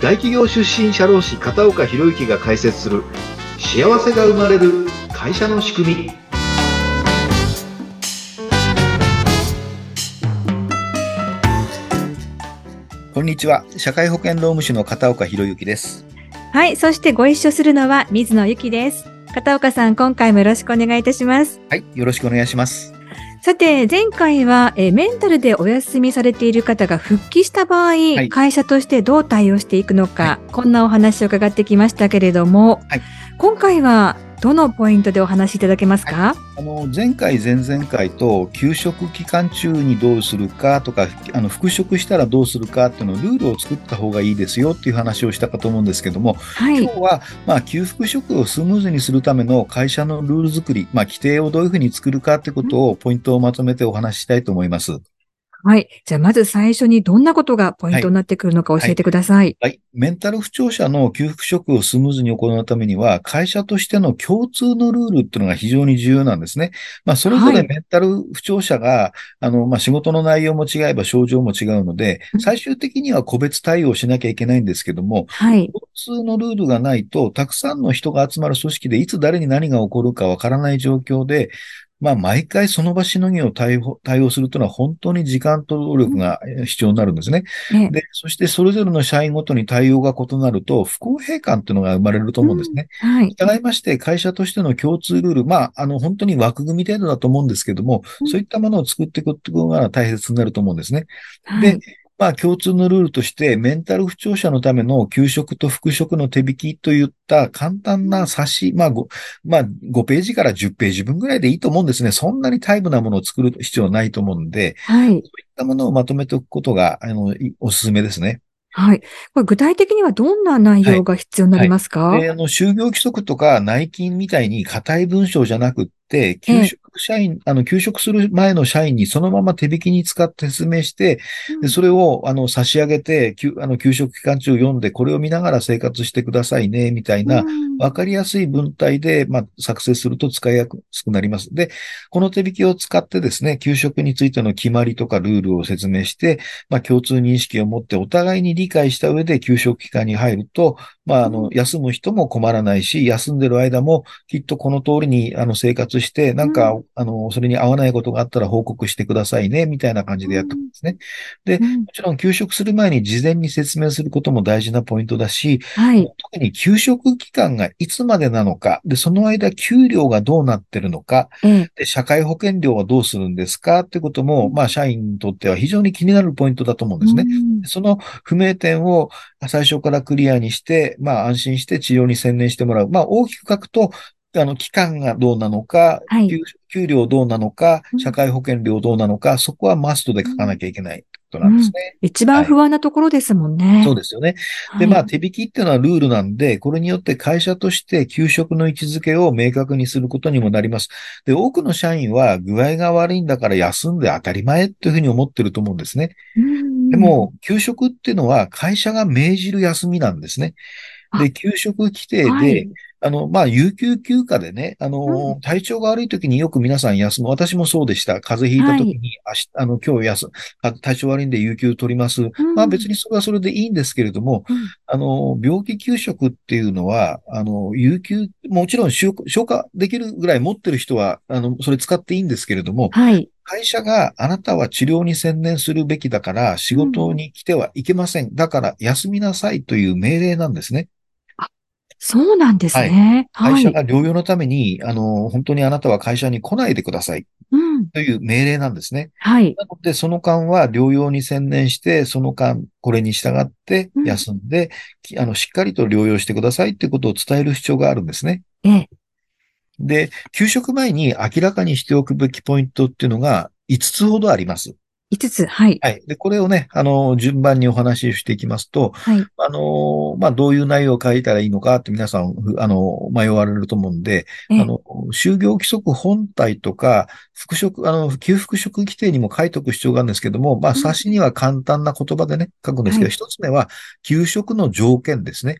大企業出身社労士片岡博之が解説する幸せが生まれる会社の仕組み。こんにちは。社会保険労務士の片岡博之です。はいそしてご一緒するのは水野由紀です。片岡さん今回もよろしくお願いいたします。はいよろしくお願いしますさて、前回はえメンタルでお休みされている方が復帰した場合、はい、会社としてどう対応していくのか、はい、こんなお話を伺ってきましたけれども、はい、今回はどのポイントでお話しいただけますか、はい、あの前回、前々回と休職期間中にどうするかとかあの復職したらどうするかっていうのルールを作った方がいいですよっていう話をしたかと思うんですけども、はい、今日は、まあ、休復職をスムーズにするための会社のルール作り、まあ、規定をどういうふうに作るかってことをポイントをまとめてお話ししたいと思います。はい。じゃあ、まず最初にどんなことがポイントになってくるのか教えてください。はい。はい、メンタル不調者の給付職をスムーズに行うためには、会社としての共通のルールっていうのが非常に重要なんですね。まあ、それぞれメンタル不調者が、はい、あの、まあ、仕事の内容も違えば症状も違うので、最終的には個別対応しなきゃいけないんですけども、はい。共通のルールがないと、たくさんの人が集まる組織でいつ誰に何が起こるかわからない状況で、まあ、毎回その場しのぎを対応対応するというのは本当に時間と労力が必要になるんですね。で、そしてそれぞれの社員ごとに対応が異なると不公平感というのが生まれると思うんですね。うん、はい。従いまして会社としての共通ルール、まあ、あの、本当に枠組み程度だと思うんですけども、そういったものを作っていくことが大切になると思うんですね。はい、で、まあ共通のルールとして、メンタル不調者のための給食と復職の手引きといった簡単な冊子、まあ5、まあ5ページから10ページ分ぐらいでいいと思うんですね。そんなにタイムなものを作る必要はないと思うんで、はい。そういったものをまとめておくことが、あの、おすすめですね。はい。これ具体的にはどんな内容が必要になりますか、はいはい、あの、就業規則とか内勤みたいに硬い文章じゃなくって、給食社員、あの、休職する前の社員にそのまま手引きに使って説明して、でそれを、あの、差し上げて、あの、休職期間中読んで、これを見ながら生活してくださいね、みたいな、わかりやすい文体で、まあ、作成すると使いやすくなります。で、この手引きを使ってですね、給食についての決まりとかルールを説明して、まあ、共通認識を持ってお互いに理解した上で休職期間に入ると、まあ、あの、休む人も困らないし、休んでる間もきっとこの通りに、あの、生活して、なんか、あの、それに合わないことがあったら報告してくださいね、みたいな感じでやってくんですね。で、もちろん休職する前に事前に説明することも大事なポイントだし、はい、特に休職期間がいつまでなのか、で、その間給料がどうなってるのか、で、社会保険料はどうするんですかってことも、まあ、社員にとっては非常に気になるポイントだと思うんですね。その不明点を最初からクリアにして、まあ、安心して治療に専念してもらう。まあ、大きく書くと、あの、期間がどうなのか、はい、給料どうなのか、社会保険料どうなのか、そこはマストで書かなきゃいけないことなんですね。うん、一番不安なところですもんね。はい、そうですよね。で、まあ、手引きっていうのはルールなんで、これによって会社として給食の位置づけを明確にすることにもなります。で、多くの社員は具合が悪いんだから休んで当たり前っていうふうに思ってると思うんですね。でも、給食っていうのは会社が命じる休みなんですね。で、給食規定で、はいあの、まあ、有給休暇でね、あの、うん、体調が悪い時によく皆さん休む。私もそうでした。風邪ひいた時に、はい、あの、今日休、体調悪いんで有給取ります。うん、まあ別にそれはそれでいいんですけれども、うん、あの、病気休職っていうのは、あの、有給、もちろん消化できるぐらい持ってる人は、あの、それ使っていいんですけれども、はい。会社があなたは治療に専念するべきだから仕事に来てはいけません。だから休みなさいという命令なんですね。そうなんですね。はい。会社が療養のために、あの、本当にあなたは会社に来ないでください。うん。という命令なんですね。はい。なので、その間は療養に専念して、その間、これに従って休んで、うん、あの、しっかりと療養してくださいっていうことを伝える必要があるんですね。ええ。で、給食前に明らかにしておくべきポイントっていうのが5つほどあります。5つ、はい。はい。で、これをね、あの、順番にお話ししていきますと、はい。あの、まあ、どういう内容を書いたらいいのかって皆さん、あの、迷われると思うんで、あの、就業規則本体とか、復職、あの、給付職規定にも書いておく必要があるんですけども、まあ、冊子には簡単な言葉でね、書くんですけど、一、つ目は、給食の条件ですね。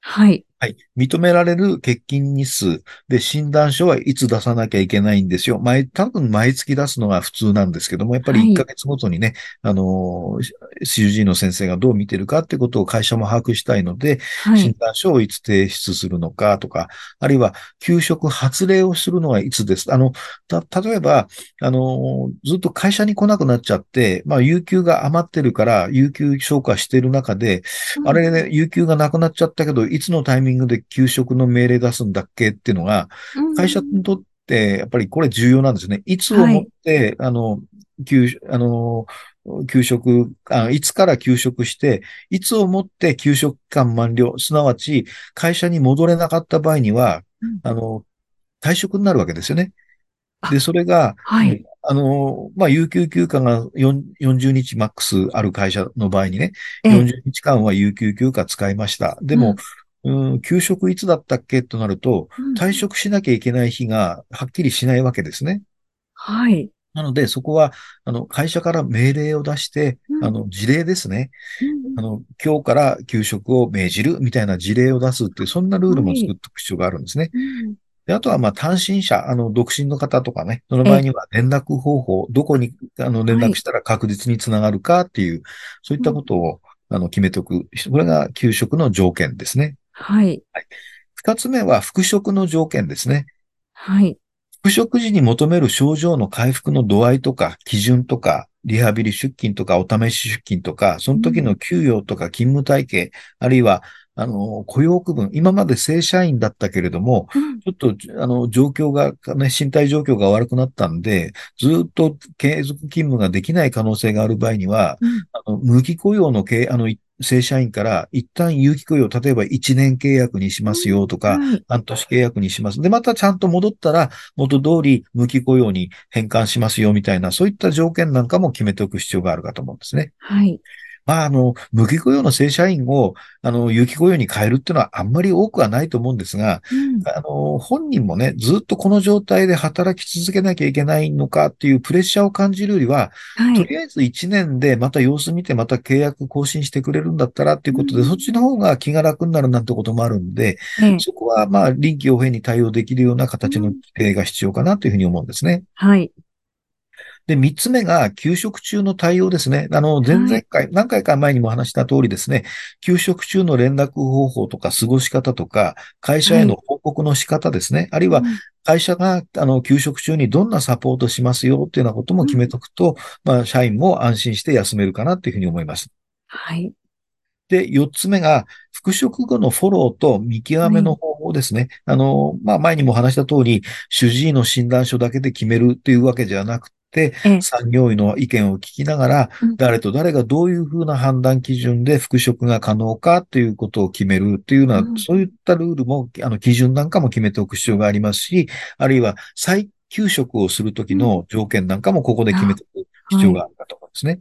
はい。はい。認められる欠勤日数で診断書はいつ出さなきゃいけないんですよ。毎、多分毎月出すのが普通なんですけども、やっぱり1ヶ月ごとにね、はい、あの、CUG の先生がどう見てるかってことを会社も把握したいので、はい、診断書をいつ提出するのかとか、あるいは給食発令をするのはいつです。あの、た、例えば、あの、ずっと会社に来なくなっちゃって、まあ、有給が余ってるから、有給消化してる中で、うん、あれね、有給がなくなっちゃったけど、いつのタイミングミングで給食の命令出すんだっけっていうのが、会社にとって、やっぱりこれ重要なんですね。いつをもって、はい、あの、給、あの、給食あ、いつから給食して、いつをもって給食間満了、すなわち会社に戻れなかった場合には、うん、あの、退職になるわけですよね。で、それが、はい。あの、まあ、有給休暇が40日マックスある会社の場合にね、40日間は有給休暇使いました。でも、うん、給食いつだったっけ？となると、退職しなきゃいけない日がはっきりしないわけですね。はい。なので、そこは、あの、会社から命令を出して、うん、あの、事例ですね、うん。あの、今日から給食を命じるみたいな事例を出すっていう、そんなルールも作っておく必要があるんですね。はいであとは、まあ、単身者、あの、独身の方とかね、その場合には連絡方法、どこに、あの、連絡したら確実につながるかっていう、そういったことを、あの、決めておく。これが給食の条件ですね。はい。はい。二つ目は復職の条件ですね。はい。復職時に求める症状の回復の度合いとか、基準とか、リハビリ出勤とか、お試し出勤とか、その時の給与とか勤務体系、うん、あるいは、あの、雇用区分、今まで正社員だったけれども、うん、ちょっと、あの、状況が、ね、身体状況が悪くなったんで、ずっと継続勤務ができない可能性がある場合には、うん、あの無期雇用の経、あの、正社員から一旦有期雇用、例えば1年契約にしますよとか、半年契約にします。で、またちゃんと戻ったら元通り無期雇用に変換しますよみたいな、そういった条件なんかも決めておく必要があるかと思うんですね。はい。まあ、あの、無期雇用の正社員を、あの、有期雇用に変えるっていうのはあんまり多くはないと思うんですが、うん、あの、本人もね、ずっとこの状態で働き続けなきゃいけないのかっていうプレッシャーを感じるよりは、はい、とりあえず1年でまた様子見てまた契約更新してくれるんだったらっていうことで、うん、そっちの方が気が楽になるなんてこともあるんで、うん、そこはまあ臨機応変に対応できるような形の規定が必要かなというふうに思うんですね。はい。で、三つ目が、給食中の対応ですね。あの、前々回、はい、何回か前にも話した通りですね、給食中の連絡方法とか過ごし方とか、会社への報告の仕方ですね。はい、あるいは、会社が、あの、給食中にどんなサポートしますよっていうようなことも決めとくと、うん、まあ、社員も安心して休めるかなというふうに思います。はい。で、四つ目が、復職後のフォローと見極めの方法ですね。はい、あの、まあ、前にも話した通り、主治医の診断書だけで決めるっていうわけじゃなくて、産業医の意見を聞きながら、誰と誰がどういうふうな判断基準で復職が可能かということを決めるというような、そういったルールも、あの、基準なんかも決めておく必要がありますし、あるいは再休職をするときの条件なんかもここで決めておく必要があるかと思うんですね。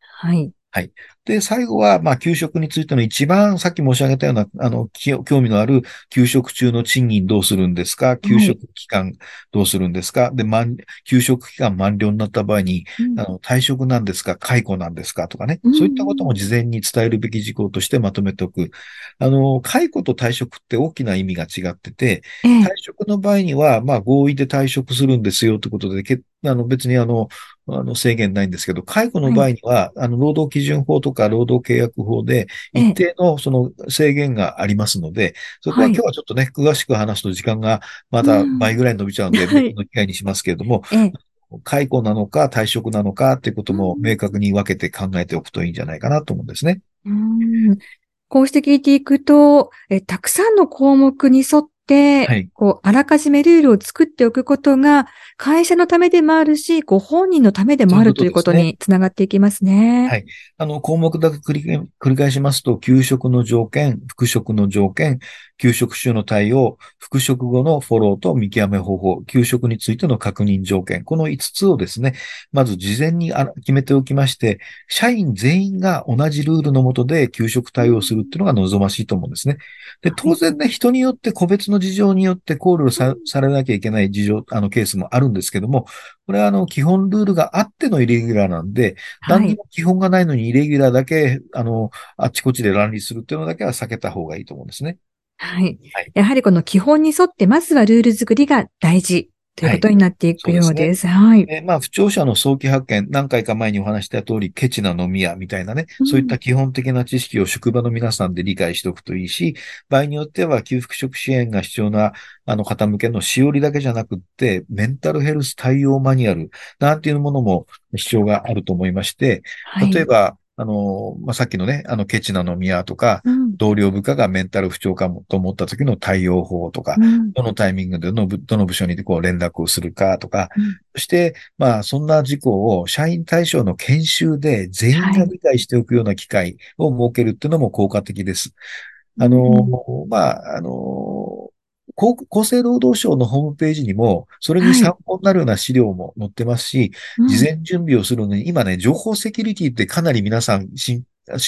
はい。はい。で、最後は、まあ、給食についての一番、さっき申し上げたような、あの、興味のある、給食中の賃金どうするんですか？給食期間どうするんですか、はい、で、満、給食期間満了になった場合に、うん、あの、退職なんですか？解雇なんですか？とかね、うん、そういったことも事前に伝えるべき事項としてまとめておく。あの、解雇と退職って大きな意味が違ってて、退職の場合には、まあ、合意で退職するんですよってことで、あの、別にあの、あの、制限ないんですけど、介護の場合には、あの、労働基準法とか労働契約法で、一定のその制限がありますので、そこは今日はちょっとね、詳しく話すと時間がまた倍ぐらい伸びちゃうんで、別の機会にしますけれども、解雇なのか退職なのかっていうことも明確に分けて考えておくといいんじゃないかなと思うんですね。うん。こうして聞いていくと、えたくさんの項目に沿って、はい、こう、あらかじめルールを作っておくことが、会社のためでもあるし、ご本人のためでもあるということにつながっていきますね。はい。あの、項目だけ繰り返しますと、給食の条件、復職の条件、給食中の対応、復職後のフォローと見極め方法、給食についての確認条件、この5つをですね、まず事前に決めておきまして、社員全員が同じルールのもとで給食対応するっていうのが望ましいと思うんですね。で、当然ね、人によって個別の事情によって考慮さされなきゃいけない事情、あのケースもあるんですけども、これはあの基本ルールがあってのイレギュラーなんで、何にも基本がないのにイレギュラーだけ、あの、あっちこっちで乱立するっていうのだけは避けた方がいいと思うんですね。はい。やはりこの基本に沿って、まずはルール作りが大事。ということになっていくようです。はい。ね、まあ、不調者の早期発見、何回か前にお話した通り、ケチな飲み屋みたいなね、うん、そういった基本的な知識を職場の皆さんで理解しておくといいし、場合によっては給付職支援が必要な、あの方向けのしおりだけじゃなくって、メンタルヘルス対応マニュアルなんていうものも必要があると思いまして、例えば、はいあの、まあ、さっきのね、あの、ケチな飲み屋とか、うん、同僚部下がメンタル不調かもと思った時の対応法とか、うん、どのタイミングでのどの部署にこう連絡をするかとか、うん、そして、まあ、そんな事項を社員対象の研修で全員が理解しておくような機会を設けるっていうのも効果的です。あの、まあ、あの、厚生労働省のホームページにも、それに参考になるような資料も載ってますし、はい、事前準備をするのに、今ね、情報セキュリティってかなり皆さん深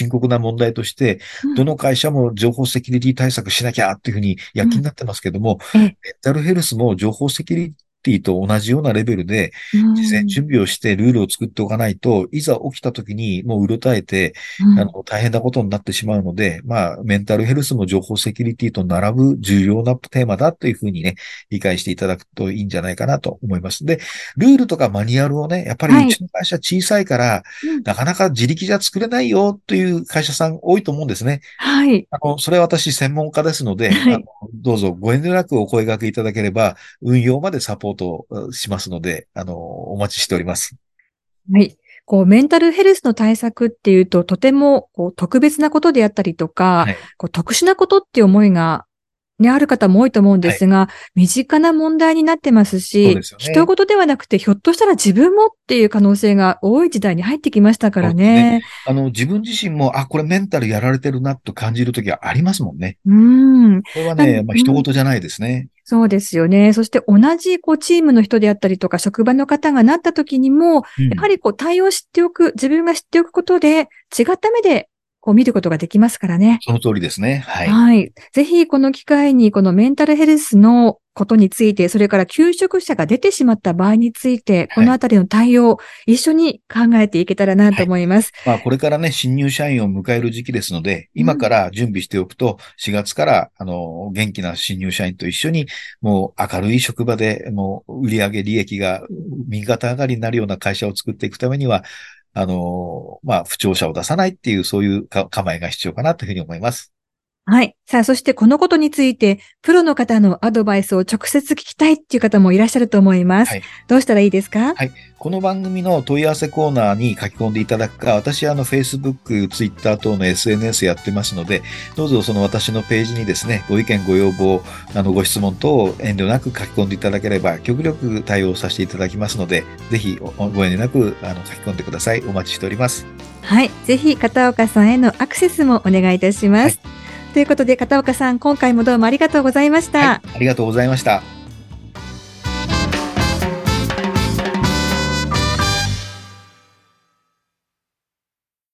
刻な問題として、どの会社も情報セキュリティ対策しなきゃっていうふうに躍起になってますけども、メンタルヘルスも情報セキュリティと同じようなレベルで、事前準備をしてルールを作っておかないと、いざ起きた時にもううろたえて、あの、大変なことになってしまうので、まあ、メンタルヘルスも情報セキュリティと並ぶ重要なテーマだというふうにね、理解していただくといいんじゃないかなと思います。で、ルールとかマニュアルをね、やっぱりうちの会社小さいから、なかなか自力じゃ作れないよという会社さん多いと思うんですね。はい。あの、それは私専門家ですので、はい、あのどうぞご遠慮なくお声掛けいただければ、運用までサポートしますので、あの、お待ちしております。はい。こう、メンタルヘルスの対策っていうと、とても、こう、特別なことであったりとか、はい、こう特殊なことっていう思いがね、ある方も多いと思うんですが、はい、身近な問題になってますし、ね、人事ではなくて、ひょっとしたら自分もっていう可能性が多い時代に入ってきましたからね。ねあの、自分自身も、あ、これメンタルやられてるなと感じるときはありますもんね。うん。これはね、まあ、人事じゃないですね。そうですよね。そして同じこうチームの人であったりとか職場の方がなった時にも、うん、やはりこう対応しておく、自分が知っておくことで違った目でこう見ることができますからね。その通りですね。はい。はい。ぜひこの機会にこのメンタルヘルスのことについて、それから求職者が出てしまった場合について、このあたりの対応、一緒に考えていけたらなと思います。はい、まあ、これからね、新入社員を迎える時期ですので、今から準備しておくと、4月から、あの、元気な新入社員と一緒に、もう明るい職場で、もう売上利益が右肩上がりになるような会社を作っていくためには、あの、まあ、不調者を出さないっていう、そういう構えが必要かなというふうに思います。はい。さあ、そしてこのことについて、プロの方のアドバイスを直接聞きたいっていう方もいらっしゃると思います。はい、どうしたらいいですか？はい。この番組の問い合わせコーナーに書き込んでいただくか、私、あの、Facebook、Twitter 等の SNS やってますので、どうぞその私のページにですね、ご意見、ご要望、あの、ご質問等を遠慮なく書き込んでいただければ、極力対応させていただきますので、ぜひご遠慮なく、あの、書き込んでください。お待ちしております。はい。ぜひ、片岡さんへのアクセスもお願いいたします。はいということで、片岡さん、今回もどうもありがとうございました。はい、ありがとうございました。